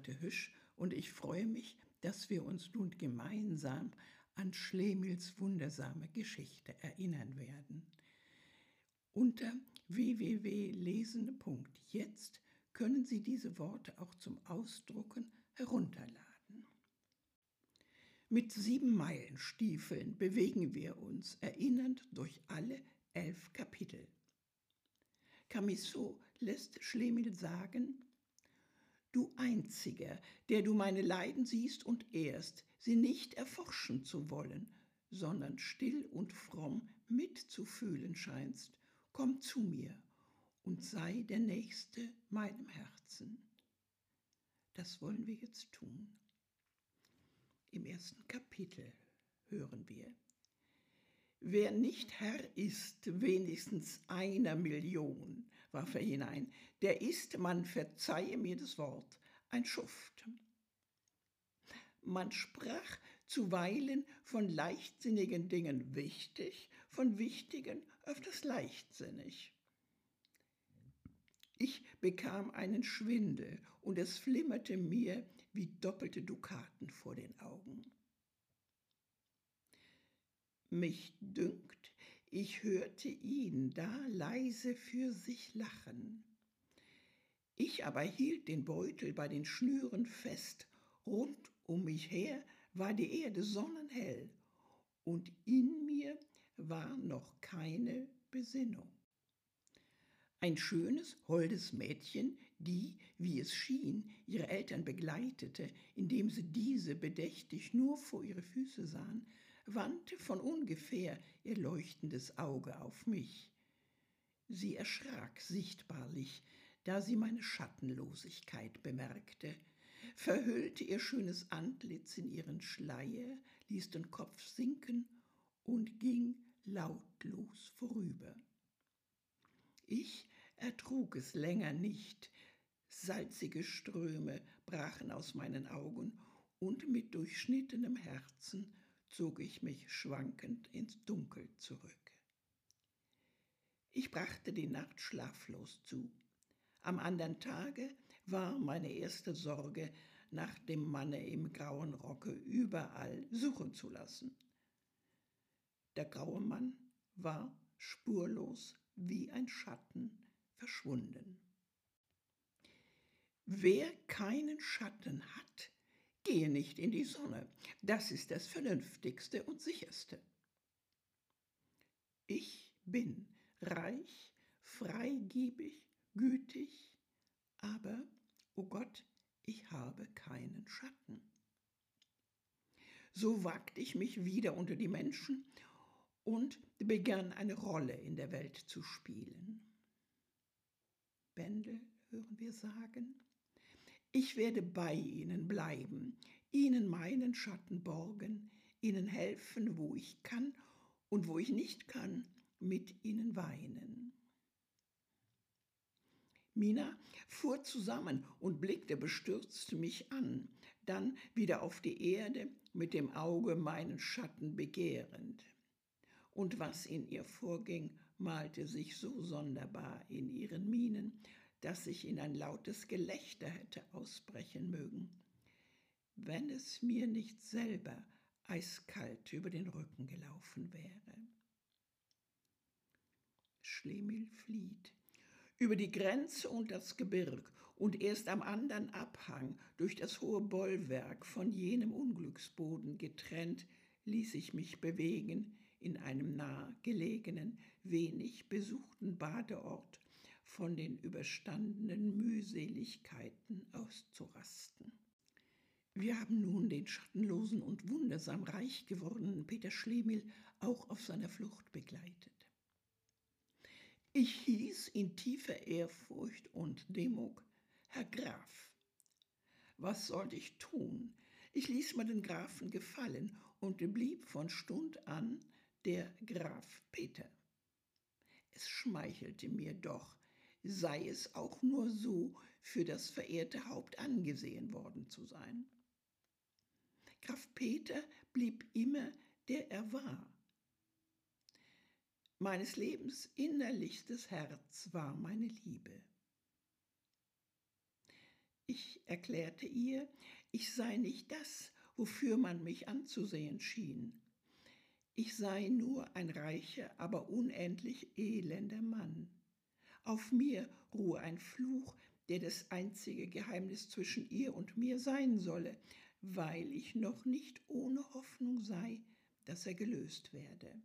Renate Hüsch und ich freue mich, dass wir uns nun gemeinsam an Schlemils wundersame Geschichte erinnern werden. Unter www.lesen.jetzt können Sie diese Worte auch zum Ausdrucken herunterladen. Mit sieben Meilenstiefeln bewegen wir uns, erinnernd durch alle elf Kapitel. Camisot lässt Schlemil sagen, Du Einziger, der du meine Leiden siehst und ehrst, sie nicht erforschen zu wollen, sondern still und fromm mitzufühlen scheinst, komm zu mir und sei der Nächste meinem Herzen. Das wollen wir jetzt tun. Im ersten Kapitel hören wir, Wer nicht Herr ist, wenigstens einer Million, warf er hinein, der ist, man verzeihe mir das Wort, ein Schuft. Man sprach zuweilen von leichtsinnigen Dingen wichtig, von wichtigen öfters leichtsinnig. Ich bekam einen Schwindel und es flimmerte mir wie doppelte Dukaten vor den Augen. Mich dünkt, ich hörte ihn da leise für sich lachen. Ich aber hielt den Beutel bei den Schnüren fest, rund um mich her war die Erde sonnenhell, und in mir war noch keine Besinnung. Ein schönes, holdes Mädchen, die, wie es schien, ihre Eltern begleitete, indem sie diese bedächtig nur vor ihre Füße sahen, wandte von ungefähr ihr leuchtendes Auge auf mich. Sie erschrak sichtbarlich, da sie meine Schattenlosigkeit bemerkte, verhüllte ihr schönes Antlitz in ihren Schleier, ließ den Kopf sinken und ging lautlos vorüber. Ich ertrug es länger nicht, salzige Ströme brachen aus meinen Augen, und mit durchschnittenem Herzen zog ich mich schwankend ins Dunkel zurück. Ich brachte die Nacht schlaflos zu. Am andern Tage war meine erste Sorge, nach dem Manne im grauen Rocke überall suchen zu lassen. Der graue Mann war spurlos wie ein Schatten verschwunden. Wer keinen Schatten hat, Gehe nicht in die Sonne. Das ist das Vernünftigste und Sicherste. Ich bin reich, freigebig, gütig, aber, o oh Gott, ich habe keinen Schatten. So wagte ich mich wieder unter die Menschen und begann eine Rolle in der Welt zu spielen. Bändel hören wir sagen, ich werde bei ihnen bleiben, ihnen meinen Schatten borgen, ihnen helfen, wo ich kann und wo ich nicht kann, mit ihnen weinen. Mina fuhr zusammen und blickte bestürzt mich an, dann wieder auf die Erde, mit dem Auge meinen Schatten begehrend. Und was in ihr vorging, malte sich so sonderbar in ihren Mienen, dass ich in ein lautes Gelächter hätte ausbrechen mögen, wenn es mir nicht selber eiskalt über den Rücken gelaufen wäre. Schlemil flieht über die Grenze und das Gebirg und erst am andern Abhang durch das hohe Bollwerk von jenem Unglücksboden getrennt, ließ ich mich bewegen in einem nah gelegenen, wenig besuchten Badeort, von den überstandenen Mühseligkeiten auszurasten. Wir haben nun den schattenlosen und wundersam reich gewordenen Peter Schlemil auch auf seiner Flucht begleitet. Ich hieß in tiefer Ehrfurcht und Demut, Herr Graf. Was sollte ich tun? Ich ließ mir den Grafen gefallen und blieb von Stund an der Graf Peter. Es schmeichelte mir doch, sei es auch nur so für das verehrte Haupt angesehen worden zu sein. Graf Peter blieb immer der er war. Meines Lebens innerlichstes Herz war meine Liebe. Ich erklärte ihr, ich sei nicht das, wofür man mich anzusehen schien. Ich sei nur ein reicher, aber unendlich elender Mann. Auf mir ruhe ein Fluch, der das einzige Geheimnis zwischen ihr und mir sein solle, weil ich noch nicht ohne Hoffnung sei, dass er gelöst werde.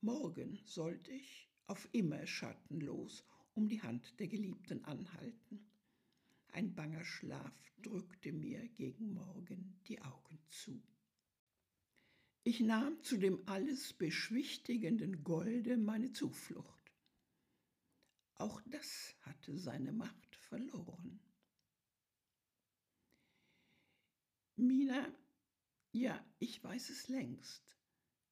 Morgen sollte ich auf immer schattenlos um die Hand der Geliebten anhalten. Ein banger Schlaf drückte mir gegen Morgen die Augen zu. Ich nahm zu dem alles beschwichtigenden Golde meine Zuflucht. Auch das hatte seine Macht verloren. Mina, ja, ich weiß es längst,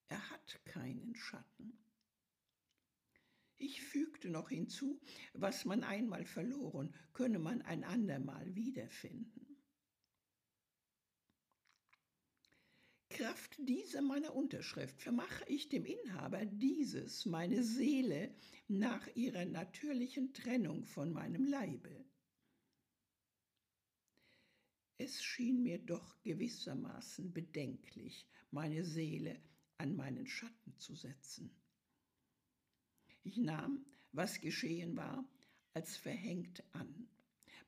er hat keinen Schatten. Ich fügte noch hinzu, was man einmal verloren, könne man ein andermal wiederfinden. Kraft dieser meiner Unterschrift vermache ich dem Inhaber dieses, meine Seele, nach ihrer natürlichen Trennung von meinem Leibe. Es schien mir doch gewissermaßen bedenklich, meine Seele an meinen Schatten zu setzen. Ich nahm, was geschehen war, als verhängt an,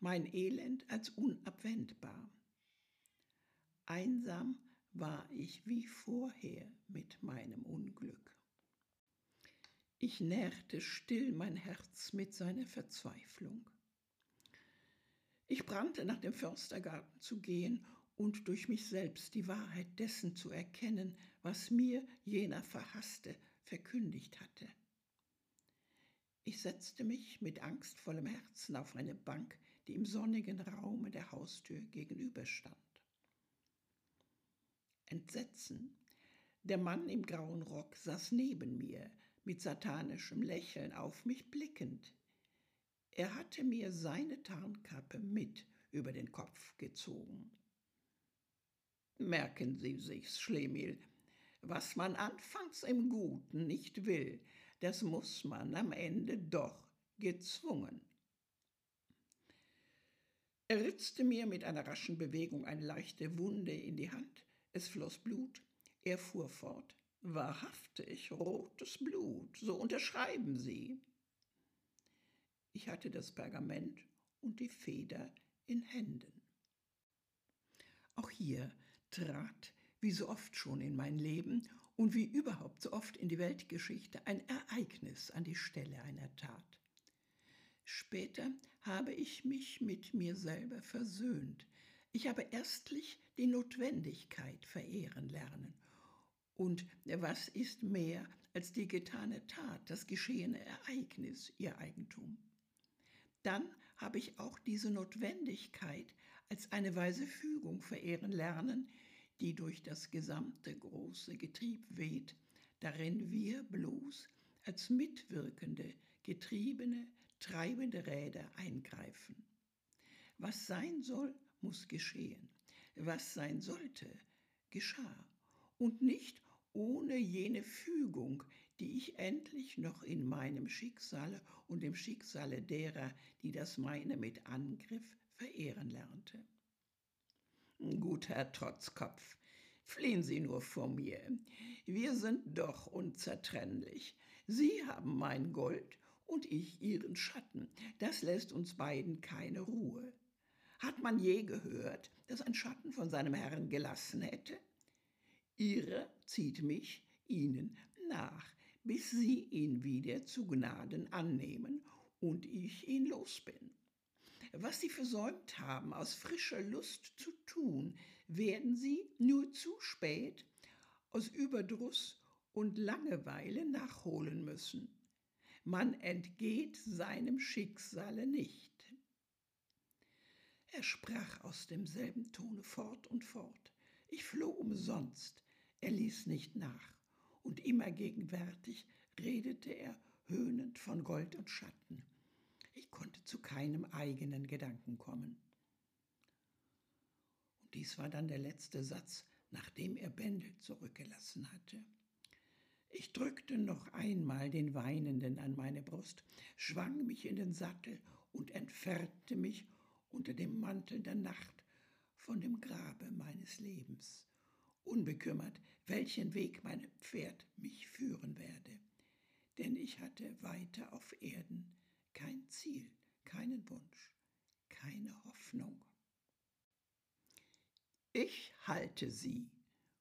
mein Elend als unabwendbar. Einsam war ich wie vorher mit meinem Unglück. Ich nährte still mein Herz mit seiner Verzweiflung. Ich brannte nach dem Förstergarten zu gehen und durch mich selbst die Wahrheit dessen zu erkennen, was mir jener Verhasste verkündigt hatte. Ich setzte mich mit angstvollem Herzen auf eine Bank, die im sonnigen Raume der Haustür gegenüberstand. Entsetzen. Der Mann im grauen Rock saß neben mir, mit satanischem Lächeln auf mich blickend. Er hatte mir seine Tarnkappe mit über den Kopf gezogen. Merken Sie sich's, Schlemiel, was man anfangs im Guten nicht will, das muss man am Ende doch gezwungen. Er ritzte mir mit einer raschen Bewegung eine leichte Wunde in die Hand, es floss Blut, er fuhr fort. Wahrhaftig, rotes Blut, so unterschreiben Sie. Ich hatte das Pergament und die Feder in Händen. Auch hier trat, wie so oft schon in mein Leben und wie überhaupt so oft in die Weltgeschichte, ein Ereignis an die Stelle einer Tat. Später habe ich mich mit mir selber versöhnt. Ich habe erstlich die Notwendigkeit verehren lernen. Und was ist mehr als die getane Tat, das geschehene Ereignis, ihr Eigentum? Dann habe ich auch diese Notwendigkeit als eine weise Fügung verehren lernen, die durch das gesamte große Getrieb weht, darin wir bloß als mitwirkende, getriebene, treibende Räder eingreifen. Was sein soll, muss geschehen. Was sein sollte, geschah. Und nicht ohne jene Fügung, die ich endlich noch in meinem Schicksale und dem Schicksale derer, die das meine mit Angriff verehren lernte. Gut, Herr Trotzkopf, fliehen Sie nur vor mir. Wir sind doch unzertrennlich. Sie haben mein Gold und ich Ihren Schatten. Das lässt uns beiden keine Ruhe. Hat man je gehört, dass ein Schatten von seinem Herrn gelassen hätte? Ihre zieht mich Ihnen nach, bis Sie ihn wieder zu Gnaden annehmen und ich ihn los bin. Was sie versäumt haben, aus frischer Lust zu tun, werden sie nur zu spät aus Überdruss und Langeweile nachholen müssen. Man entgeht seinem Schicksale nicht. Er sprach aus demselben Tone fort und fort. Ich floh umsonst, er ließ nicht nach, und immer gegenwärtig redete er höhnend von Gold und Schatten. Ich konnte zu keinem eigenen Gedanken kommen. Und dies war dann der letzte Satz, nachdem er Bändel zurückgelassen hatte. Ich drückte noch einmal den Weinenden an meine Brust, schwang mich in den Sattel und entfernte mich unter dem Mantel der Nacht von dem Grabe meines Lebens, unbekümmert, welchen Weg mein Pferd mich führen werde, denn ich hatte weiter auf Erden kein Ziel, keinen Wunsch, keine Hoffnung. Ich halte sie,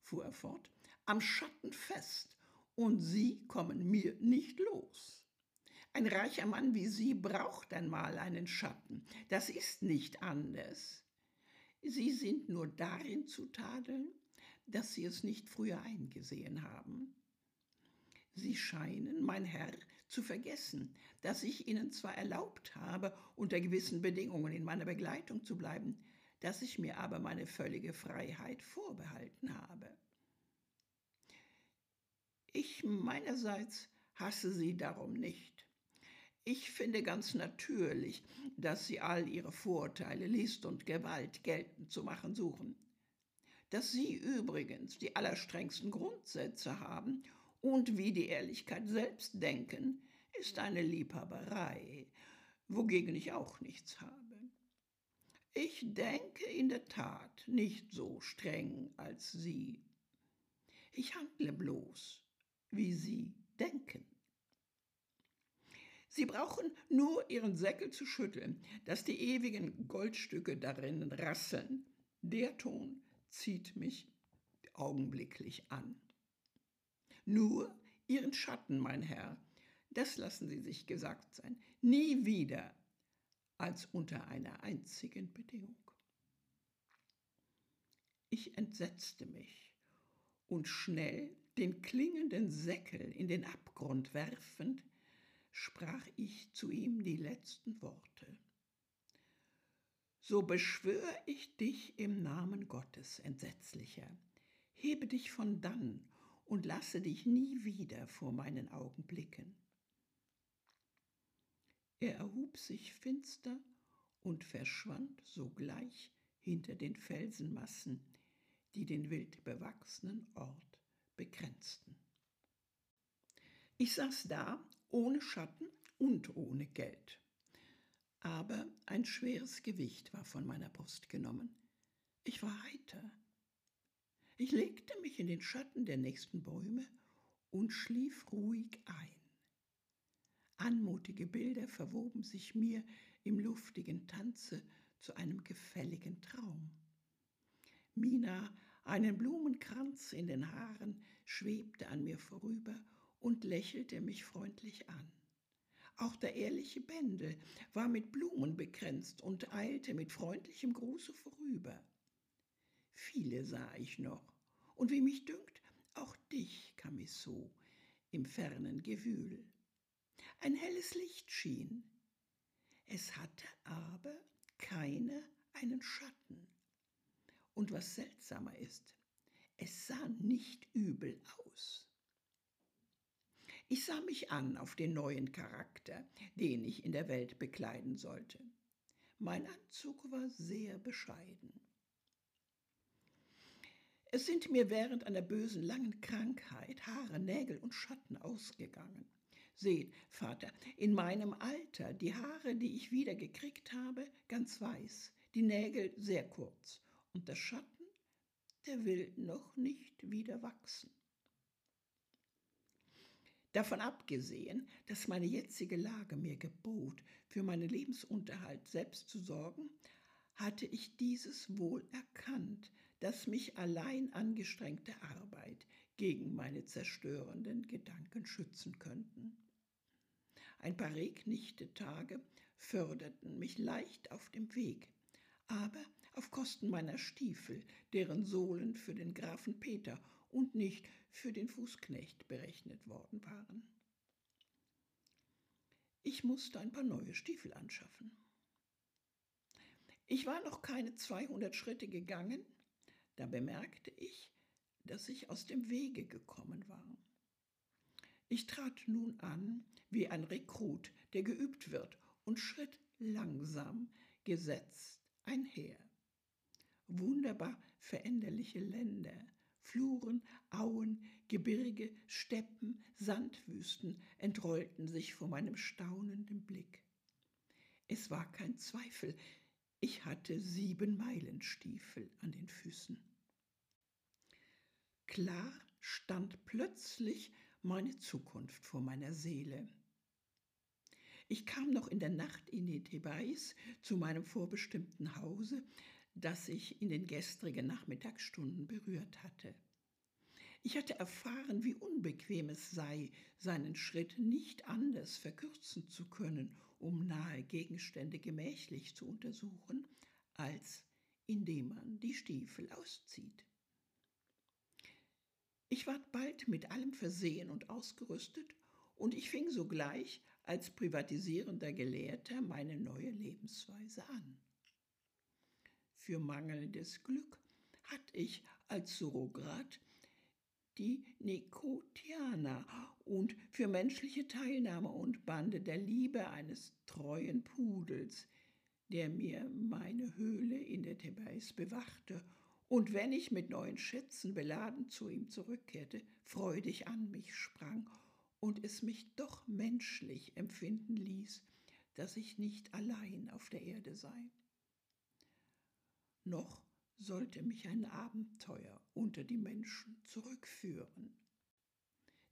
fuhr er fort, am Schatten fest, und sie kommen mir nicht los. Ein reicher Mann wie Sie braucht einmal einen Schatten. Das ist nicht anders. Sie sind nur darin zu tadeln, dass Sie es nicht früher eingesehen haben. Sie scheinen, mein Herr, zu vergessen, dass ich Ihnen zwar erlaubt habe, unter gewissen Bedingungen in meiner Begleitung zu bleiben, dass ich mir aber meine völlige Freiheit vorbehalten habe. Ich meinerseits hasse Sie darum nicht. Ich finde ganz natürlich, dass Sie all Ihre Vorteile, List und Gewalt geltend zu machen suchen. Dass Sie übrigens die allerstrengsten Grundsätze haben und wie die Ehrlichkeit selbst denken, ist eine Liebhaberei, wogegen ich auch nichts habe. Ich denke in der Tat nicht so streng als Sie. Ich handle bloß, wie Sie denken. Sie brauchen nur Ihren Säckel zu schütteln, dass die ewigen Goldstücke darin rasseln. Der Ton zieht mich augenblicklich an. Nur Ihren Schatten, mein Herr, das lassen Sie sich gesagt sein, nie wieder als unter einer einzigen Bedingung. Ich entsetzte mich und schnell den klingenden Säckel in den Abgrund werfend, sprach ich zu ihm die letzten Worte. So beschwör ich dich im Namen Gottes, Entsetzlicher, hebe dich von dann und lasse dich nie wieder vor meinen Augen blicken. Er erhub sich finster und verschwand sogleich hinter den Felsenmassen, die den wild bewachsenen Ort begrenzten. Ich saß da ohne Schatten und ohne Geld. Aber ein schweres Gewicht war von meiner Brust genommen. Ich war heiter. Ich legte mich in den Schatten der nächsten Bäume und schlief ruhig ein. Anmutige Bilder verwoben sich mir im luftigen Tanze zu einem gefälligen Traum. Mina, einen Blumenkranz in den Haaren, schwebte an mir vorüber und lächelte mich freundlich an. Auch der ehrliche Bändel war mit Blumen bekränzt und eilte mit freundlichem Gruße vorüber. Viele sah ich noch, und wie mich dünkt, auch dich, Camisot, im fernen Gewühl. Ein helles Licht schien. Es hatte aber keine einen Schatten. Und was seltsamer ist, es sah nicht übel aus. Ich sah mich an auf den neuen Charakter, den ich in der Welt bekleiden sollte. Mein Anzug war sehr bescheiden. Es sind mir während einer bösen langen Krankheit Haare, Nägel und Schatten ausgegangen. Seht, Vater, in meinem Alter die Haare, die ich wieder gekriegt habe, ganz weiß, die Nägel sehr kurz und der Schatten, der will noch nicht wieder wachsen. Davon abgesehen, dass meine jetzige Lage mir gebot, für meinen Lebensunterhalt selbst zu sorgen, hatte ich dieses wohl erkannt, dass mich allein angestrengte Arbeit gegen meine zerstörenden Gedanken schützen könnten. Ein paar regnichte Tage förderten mich leicht auf dem Weg, aber auf Kosten meiner Stiefel, deren Sohlen für den Grafen Peter und nicht für den Fußknecht berechnet worden waren. Ich musste ein paar neue Stiefel anschaffen. Ich war noch keine 200 Schritte gegangen, da bemerkte ich, dass ich aus dem Wege gekommen war. Ich trat nun an wie ein Rekrut, der geübt wird, und schritt langsam, gesetzt einher. Wunderbar veränderliche Länder, Fluren, Auen, Gebirge, Steppen, Sandwüsten entrollten sich vor meinem staunenden Blick. Es war kein Zweifel, ich hatte sieben Meilenstiefel an den Füßen. Klar stand plötzlich meine Zukunft vor meiner Seele. Ich kam noch in der Nacht in die Thebais zu meinem vorbestimmten Hause, das ich in den gestrigen Nachmittagsstunden berührt hatte. Ich hatte erfahren, wie unbequem es sei, seinen Schritt nicht anders verkürzen zu können, um nahe Gegenstände gemächlich zu untersuchen, als indem man die Stiefel auszieht. Ich ward bald mit allem versehen und ausgerüstet, und ich fing sogleich als privatisierender Gelehrter meine neue Lebensweise an. Für mangelndes Glück hatte ich als Surrogat die Nikotianer und für menschliche Teilnahme und Bande der Liebe eines treuen Pudels, der mir meine Höhle in der Thebais bewachte und wenn ich mit neuen Schätzen beladen zu ihm zurückkehrte, freudig an mich sprang und es mich doch menschlich empfinden ließ, dass ich nicht allein auf der Erde sei. Noch sollte mich ein Abenteuer unter die Menschen zurückführen.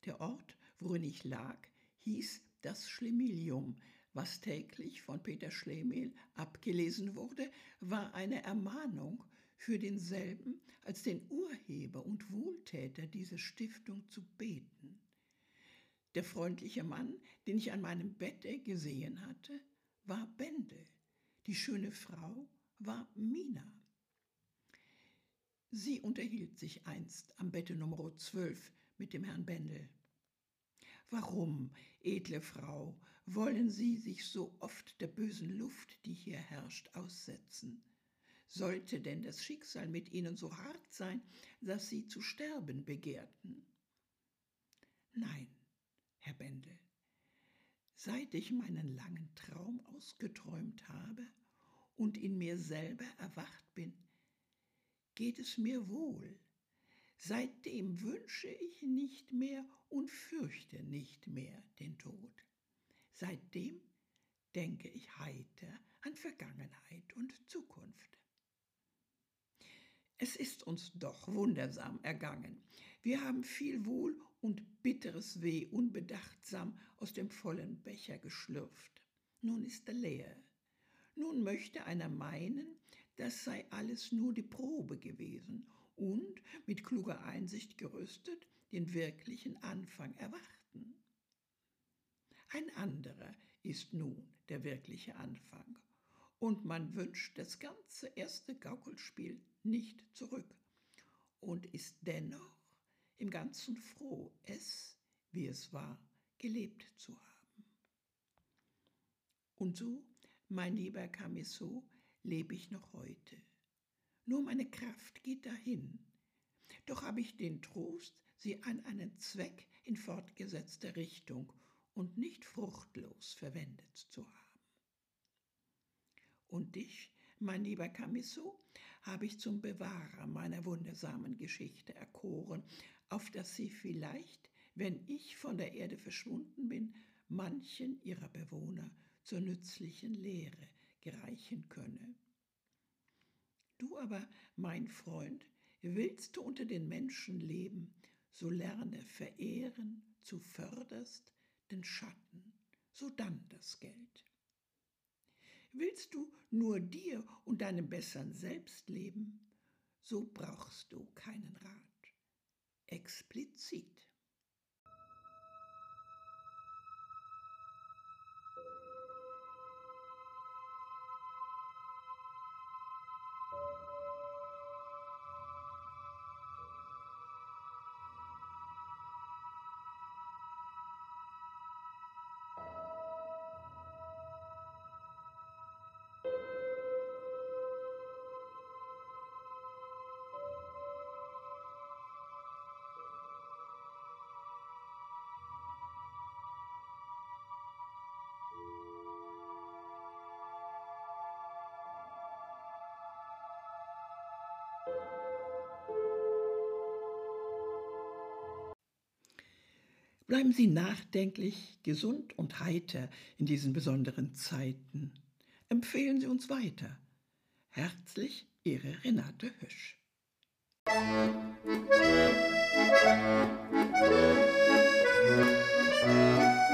Der Ort, worin ich lag, hieß das Schlemilium, was täglich von Peter Schlemihl abgelesen wurde, war eine Ermahnung für denselben als den Urheber und Wohltäter dieser Stiftung zu beten. Der freundliche Mann, den ich an meinem Bette gesehen hatte, war Bendel. Die schöne Frau war Mina. Sie unterhielt sich einst am Bette Nummer 12 mit dem Herrn Bendel. Warum, edle Frau, wollen Sie sich so oft der bösen Luft, die hier herrscht, aussetzen? Sollte denn das Schicksal mit Ihnen so hart sein, dass Sie zu sterben begehrten? Nein, Herr Bendel, seit ich meinen langen Traum ausgeträumt habe und in mir selber erwacht bin, geht es mir wohl. Seitdem wünsche ich nicht mehr und fürchte nicht mehr den Tod. Seitdem denke ich heiter an Vergangenheit und Zukunft. Es ist uns doch wundersam ergangen. Wir haben viel Wohl und bitteres Weh unbedachtsam aus dem vollen Becher geschlürft. Nun ist er leer. Nun möchte einer meinen, das sei alles nur die Probe gewesen und mit kluger Einsicht gerüstet den wirklichen Anfang erwarten. Ein anderer ist nun der wirkliche Anfang, und man wünscht das ganze erste Gaukelspiel nicht zurück und ist dennoch im Ganzen froh, es, wie es war, gelebt zu haben. Und so, mein lieber Camisso, lebe ich noch heute. Nur meine Kraft geht dahin. Doch habe ich den Trost, sie an einen Zweck in fortgesetzter Richtung und nicht fruchtlos verwendet zu haben. Und dich, mein lieber Camisso, habe ich zum Bewahrer meiner wundersamen Geschichte erkoren, auf dass sie vielleicht, wenn ich von der Erde verschwunden bin, manchen ihrer Bewohner zur nützlichen Lehre gereichen könne. Du aber, mein Freund, willst du unter den Menschen leben, so lerne verehren, zu förderst den Schatten, so dann das Geld. Willst du nur dir und deinem bessern Selbst leben, so brauchst du keinen Rat. Explizit. Bleiben Sie nachdenklich, gesund und heiter in diesen besonderen Zeiten. Empfehlen Sie uns weiter. Herzlich Ihre Renate Hösch. Musik